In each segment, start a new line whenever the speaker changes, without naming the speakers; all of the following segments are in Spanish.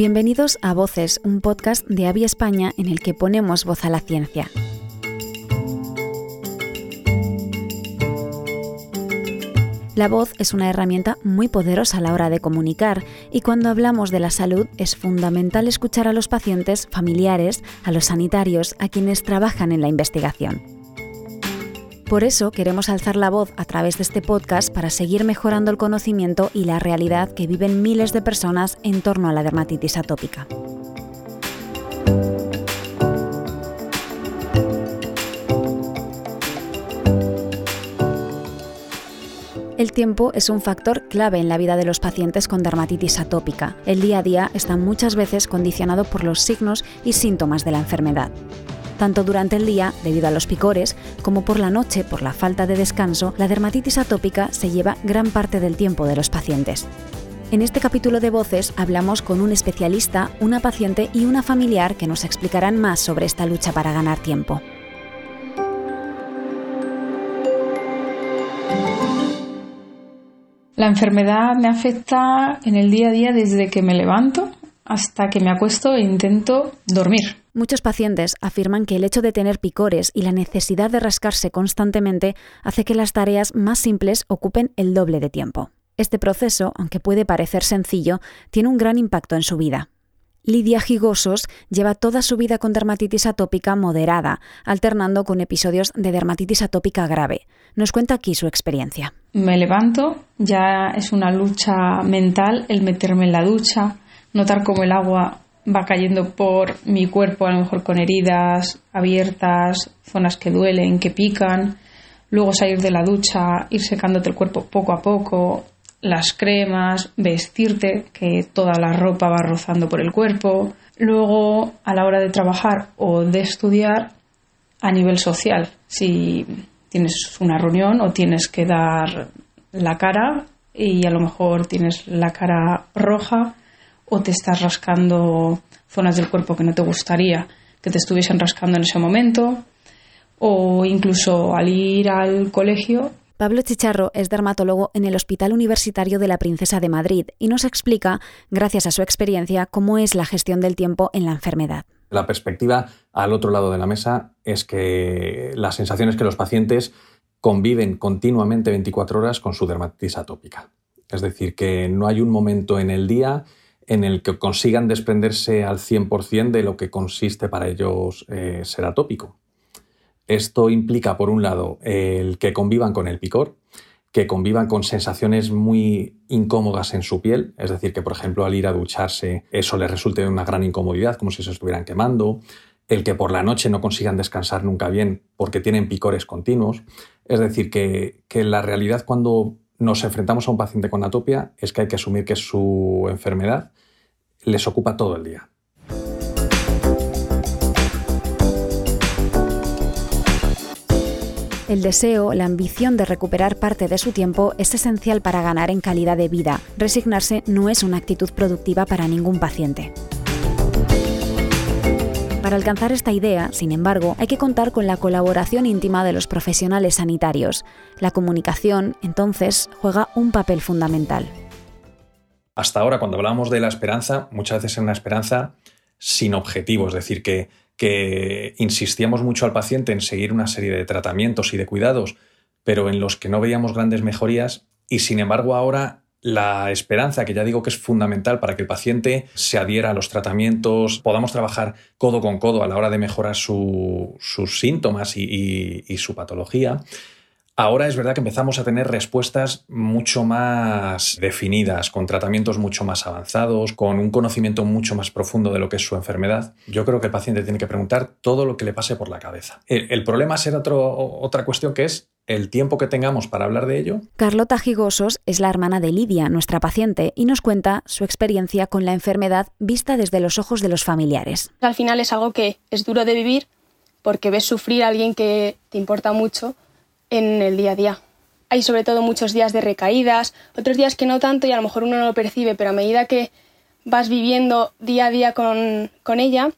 Bienvenidos a Voces, un podcast de Avi España en el que ponemos voz a la ciencia. La voz es una herramienta muy poderosa a la hora de comunicar y cuando hablamos de la salud es fundamental escuchar a los pacientes, familiares, a los sanitarios, a quienes trabajan en la investigación. Por eso queremos alzar la voz a través de este podcast para seguir mejorando el conocimiento y la realidad que viven miles de personas en torno a la dermatitis atópica. El tiempo es un factor clave en la vida de los pacientes con dermatitis atópica. El día a día está muchas veces condicionado por los signos y síntomas de la enfermedad tanto durante el día, debido a los picores, como por la noche, por la falta de descanso, la dermatitis atópica se lleva gran parte del tiempo de los pacientes. En este capítulo de Voces hablamos con un especialista, una paciente y una familiar que nos explicarán más sobre esta lucha para ganar tiempo.
La enfermedad me afecta en el día a día desde que me levanto hasta que me acuesto e intento dormir.
Muchos pacientes afirman que el hecho de tener picores y la necesidad de rascarse constantemente hace que las tareas más simples ocupen el doble de tiempo. Este proceso, aunque puede parecer sencillo, tiene un gran impacto en su vida. Lidia Gigosos lleva toda su vida con dermatitis atópica moderada, alternando con episodios de dermatitis atópica grave. Nos cuenta aquí su experiencia.
Me levanto, ya es una lucha mental el meterme en la ducha, notar cómo el agua va cayendo por mi cuerpo, a lo mejor con heridas abiertas, zonas que duelen, que pican, luego salir de la ducha, ir secándote el cuerpo poco a poco, las cremas, vestirte, que toda la ropa va rozando por el cuerpo, luego a la hora de trabajar o de estudiar a nivel social, si tienes una reunión o tienes que dar la cara y a lo mejor tienes la cara roja, o te estás rascando zonas del cuerpo que no te gustaría que te estuviesen rascando en ese momento, o incluso al ir al colegio.
Pablo Chicharro es dermatólogo en el Hospital Universitario de la Princesa de Madrid y nos explica, gracias a su experiencia, cómo es la gestión del tiempo en la enfermedad.
La perspectiva al otro lado de la mesa es que la sensación es que los pacientes conviven continuamente 24 horas con su dermatitis atópica. Es decir, que no hay un momento en el día en el que consigan desprenderse al 100% de lo que consiste para ellos eh, ser atópico. Esto implica, por un lado, el que convivan con el picor, que convivan con sensaciones muy incómodas en su piel, es decir, que por ejemplo al ir a ducharse eso les resulte una gran incomodidad, como si se estuvieran quemando, el que por la noche no consigan descansar nunca bien porque tienen picores continuos, es decir, que, que la realidad cuando nos enfrentamos a un paciente con atopia es que hay que asumir que su enfermedad les ocupa todo el día.
El deseo, la ambición de recuperar parte de su tiempo es esencial para ganar en calidad de vida. Resignarse no es una actitud productiva para ningún paciente. Para alcanzar esta idea, sin embargo, hay que contar con la colaboración íntima de los profesionales sanitarios. La comunicación, entonces, juega un papel fundamental.
Hasta ahora, cuando hablábamos de la esperanza, muchas veces es una esperanza sin objetivo, es decir, que insistíamos mucho al paciente en seguir una serie de tratamientos y de cuidados, pero en los que no veíamos grandes mejorías y sin embargo ahora la esperanza, que ya digo que es fundamental para que el paciente se adhiera a los tratamientos, podamos trabajar codo con codo a la hora de mejorar sus síntomas y su patología, Ahora es verdad que empezamos a tener respuestas mucho más definidas, con tratamientos mucho más avanzados, con un conocimiento mucho más profundo de lo que es su enfermedad. Yo creo que el paciente tiene que preguntar todo lo que le pase por la cabeza. El, problema será otra cuestión que es el tiempo que tengamos para hablar de ello.
Carlota Gigosos es la hermana de Lidia, nuestra paciente, y nos cuenta su experiencia con la enfermedad vista desde los ojos de los familiares.
Al final es algo que es duro de vivir porque ves sufrir a alguien que te importa mucho en el día a día. Hay sobre todo muchos días de recaídas, otros días que no tanto y a lo mejor uno no lo percibe, pero a medida que vas viviendo día a día con, con ella,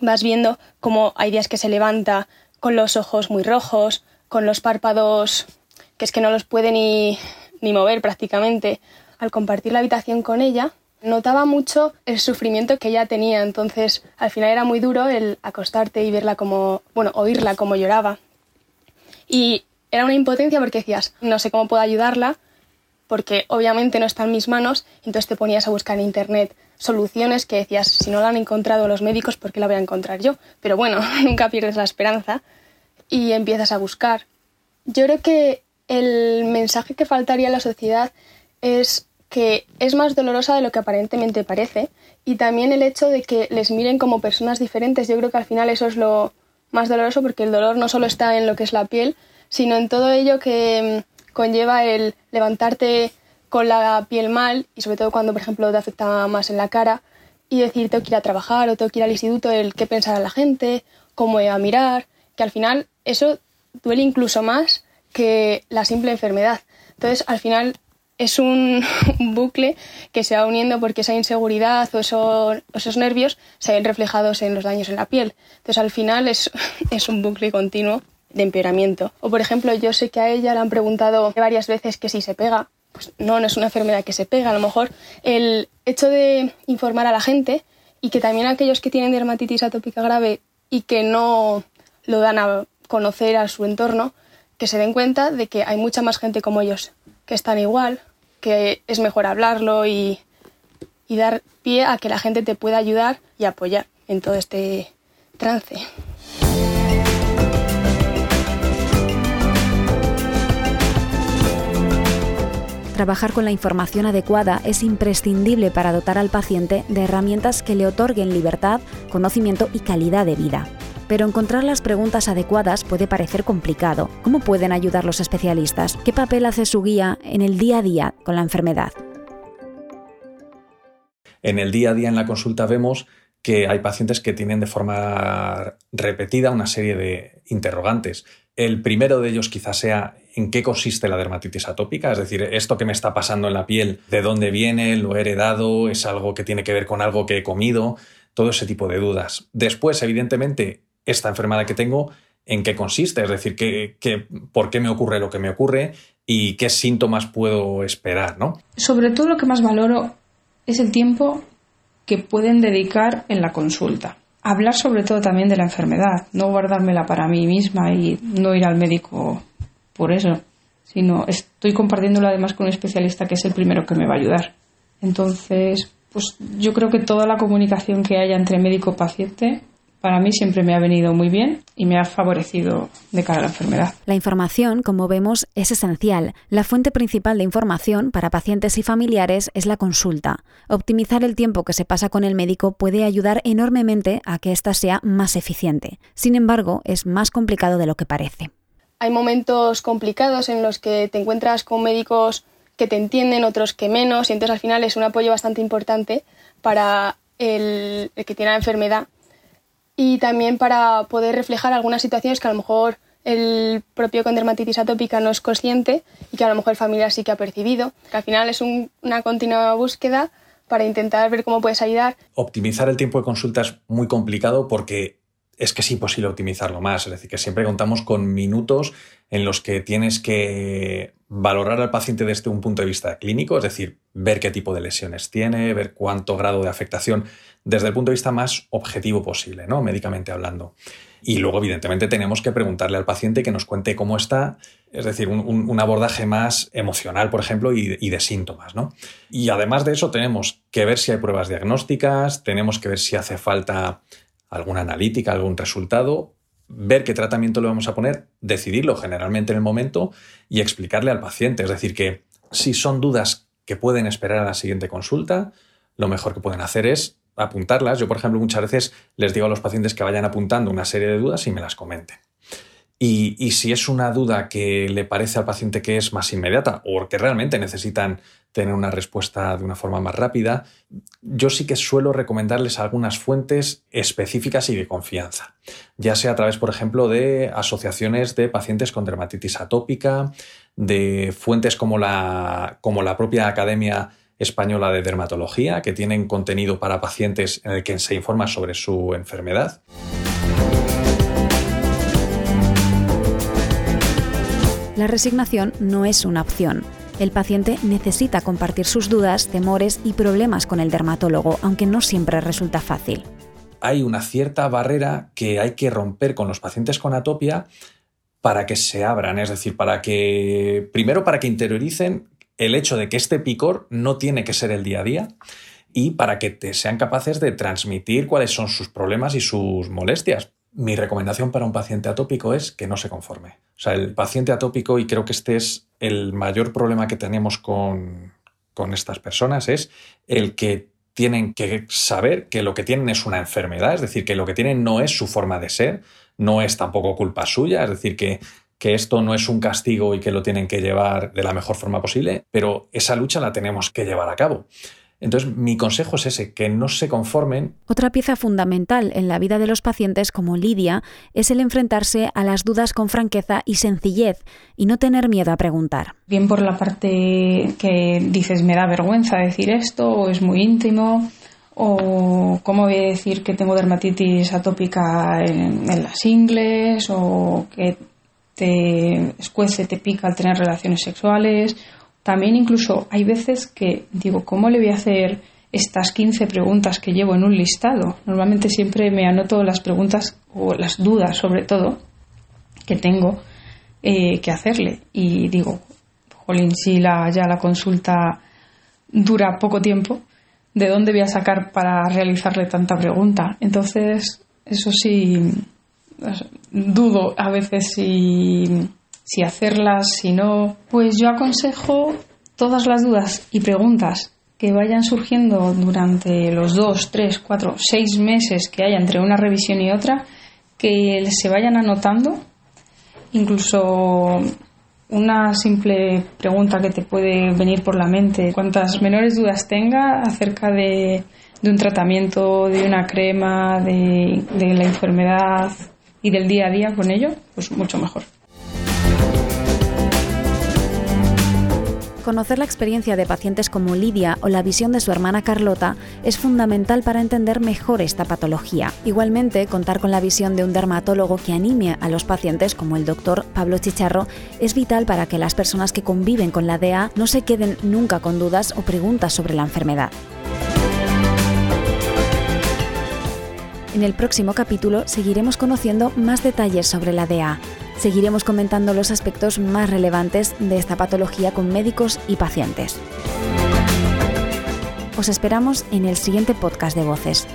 vas viendo cómo hay días que se levanta con los ojos muy rojos, con los párpados que es que no los puede ni, ni mover prácticamente. Al compartir la habitación con ella, Notaba mucho el sufrimiento que ella tenía, entonces al final era muy duro el acostarte y verla como, bueno, oírla como lloraba. Y era una impotencia porque decías, no sé cómo puedo ayudarla, porque obviamente no está en mis manos, entonces te ponías a buscar en internet soluciones que decías, si no la han encontrado los médicos, ¿por qué la voy a encontrar yo? Pero bueno, nunca pierdes la esperanza y empiezas a buscar. Yo creo que el mensaje que faltaría a la sociedad es que es más dolorosa de lo que aparentemente parece y también el hecho de que les miren como personas diferentes. Yo creo que al final eso es lo más doloroso porque el dolor no solo está en lo que es la piel, sino en todo ello que mm, conlleva el levantarte con la piel mal y sobre todo cuando, por ejemplo, te afecta más en la cara y decir tengo que ir a trabajar o tengo que ir al instituto, el qué pensará la gente, cómo voy a mirar, que al final eso duele incluso más que la simple enfermedad. Entonces, al final es un, bucle que se va uniendo porque esa inseguridad o esos, nervios se ven reflejados en los daños en la piel. Entonces, al final es, un bucle continuo de empeoramiento. O, por ejemplo, yo sé que a ella le han preguntado varias veces que si se pega. Pues no, no es una enfermedad que se pega. A lo mejor el hecho de informar a la gente y que también aquellos que tienen dermatitis atópica grave y que no lo dan a conocer a su entorno, que se den cuenta de que hay mucha más gente como ellos que están igual, que es mejor hablarlo y, y dar pie a que la gente te pueda ayudar y apoyar en todo este trance.
Trabajar con la información adecuada es imprescindible para dotar al paciente de herramientas que le otorguen libertad, conocimiento y calidad de vida. Pero encontrar las preguntas adecuadas puede parecer complicado. ¿Cómo pueden ayudar los especialistas? ¿Qué papel hace su guía en el día a día con la enfermedad?
En el día a día en la consulta vemos que hay pacientes que tienen de forma repetida una serie de interrogantes. El primero de ellos quizás sea en qué consiste la dermatitis atópica, es decir, esto que me está pasando en la piel, de dónde viene, lo he heredado, es algo que tiene que ver con algo que he comido, todo ese tipo de dudas. Después, evidentemente, esta enfermedad que tengo, en qué consiste, es decir, por qué me ocurre lo que me ocurre y qué síntomas puedo esperar, ¿no?
Sobre todo lo que más valoro es el tiempo que pueden dedicar en la consulta hablar sobre todo también de la enfermedad, no guardármela para mí misma y no ir al médico por eso, sino estoy compartiéndolo además con un especialista que es el primero que me va a ayudar. Entonces, pues yo creo que toda la comunicación que haya entre médico y paciente para mí siempre me ha venido muy bien y me ha favorecido de cara a la enfermedad.
La información, como vemos, es esencial. La fuente principal de información para pacientes y familiares es la consulta. Optimizar el tiempo que se pasa con el médico puede ayudar enormemente a que ésta sea más eficiente. Sin embargo, es más complicado de lo que parece.
Hay momentos complicados en los que te encuentras con médicos que te entienden, otros que menos, y entonces al final es un apoyo bastante importante para el, el que tiene la enfermedad y también para poder reflejar algunas situaciones que a lo mejor el propio con dermatitis atópica no es consciente y que a lo mejor el familiar sí que ha percibido. Que al final es una continua búsqueda para intentar ver cómo puedes ayudar.
Optimizar el tiempo de consulta es muy complicado porque es que es imposible optimizarlo más. Es decir, que siempre contamos con minutos en los que tienes que valorar al paciente desde un punto de vista clínico, es decir, ver qué tipo de lesiones tiene, ver cuánto grado de afectación desde el punto de vista más objetivo posible, ¿no? Médicamente hablando. Y luego, evidentemente, tenemos que preguntarle al paciente que nos cuente cómo está, es decir, un, abordaje más emocional, por ejemplo, y, y, de síntomas, ¿no? Y además de eso, tenemos que ver si hay pruebas diagnósticas, tenemos que ver si hace falta alguna analítica, algún resultado, ver qué tratamiento le vamos a poner, decidirlo generalmente en el momento y explicarle al paciente. Es decir, que si son dudas que pueden esperar a la siguiente consulta, lo mejor que pueden hacer es apuntarlas. Yo, por ejemplo, muchas veces les digo a los pacientes que vayan apuntando una serie de dudas y me las comenten. Y, si es una duda que le parece al paciente que es más inmediata o que realmente necesitan tener una respuesta de una forma más rápida, yo sí que suelo recomendarles algunas fuentes específicas y de confianza, ya sea a través, por ejemplo, de asociaciones de pacientes con dermatitis atópica, de fuentes como la, como la propia Academia Española de Dermatología, que tienen contenido para pacientes en el que se informa sobre su enfermedad.
La resignación no es una opción. El paciente necesita compartir sus dudas, temores y problemas con el dermatólogo, aunque no siempre resulta fácil.
Hay una cierta barrera que hay que romper con los pacientes con atopia para que se abran, es decir, para que, primero para que interioricen el hecho de que este picor no tiene que ser el día a día y para que te sean capaces de transmitir cuáles son sus problemas y sus molestias. Mi recomendación para un paciente atópico es que no se conforme. O sea, el paciente atópico, y creo que este es el mayor problema que tenemos con, con estas personas, es el que tienen que saber que lo que tienen es una enfermedad, es decir, que lo que tienen no es su forma de ser, no es tampoco culpa suya, es decir, que, que esto no es un castigo y que lo tienen que llevar de la mejor forma posible, pero esa lucha la tenemos que llevar a cabo. Entonces, mi consejo es ese, que no se conformen.
Otra pieza fundamental en la vida de los pacientes como Lidia es el enfrentarse a las dudas con franqueza y sencillez y no tener miedo a preguntar.
Bien por la parte que dices, me da vergüenza decir esto, o es muy íntimo, o cómo voy a decir que tengo dermatitis atópica en, las ingles o que te escuece, te pica al tener relaciones sexuales. También incluso hay veces que digo, ¿cómo le voy a hacer estas 15 preguntas que llevo en un listado? Normalmente siempre me anoto las preguntas o las dudas sobre todo que tengo eh, que hacerle y digo, jolín, si la, ya la consulta dura poco tiempo, de dónde voy a sacar para realizarle tanta pregunta. Entonces, eso sí, dudo a veces si, si hacerlas, si no. Pues yo aconsejo todas las dudas y preguntas que vayan surgiendo durante los dos, tres, cuatro, seis meses que haya entre una revisión y otra, que se vayan anotando, incluso una simple pregunta que te puede venir por la mente. Cuantas menores dudas tenga acerca de, un tratamiento, de una crema, de la enfermedad y del día a día con ello, pues mucho mejor.
Conocer la experiencia de pacientes como Lidia o la visión de su hermana Carlota es fundamental para entender mejor esta patología. Igualmente, contar con la visión de un dermatólogo que anime a los pacientes como el doctor Pablo Chicharro es vital para que las personas que conviven con la DEA no se queden nunca con dudas o preguntas sobre la enfermedad. En el próximo capítulo seguiremos conociendo más detalles sobre la DA. Seguiremos comentando los aspectos más relevantes de esta patología con médicos y pacientes. Os esperamos en el siguiente podcast de Voces.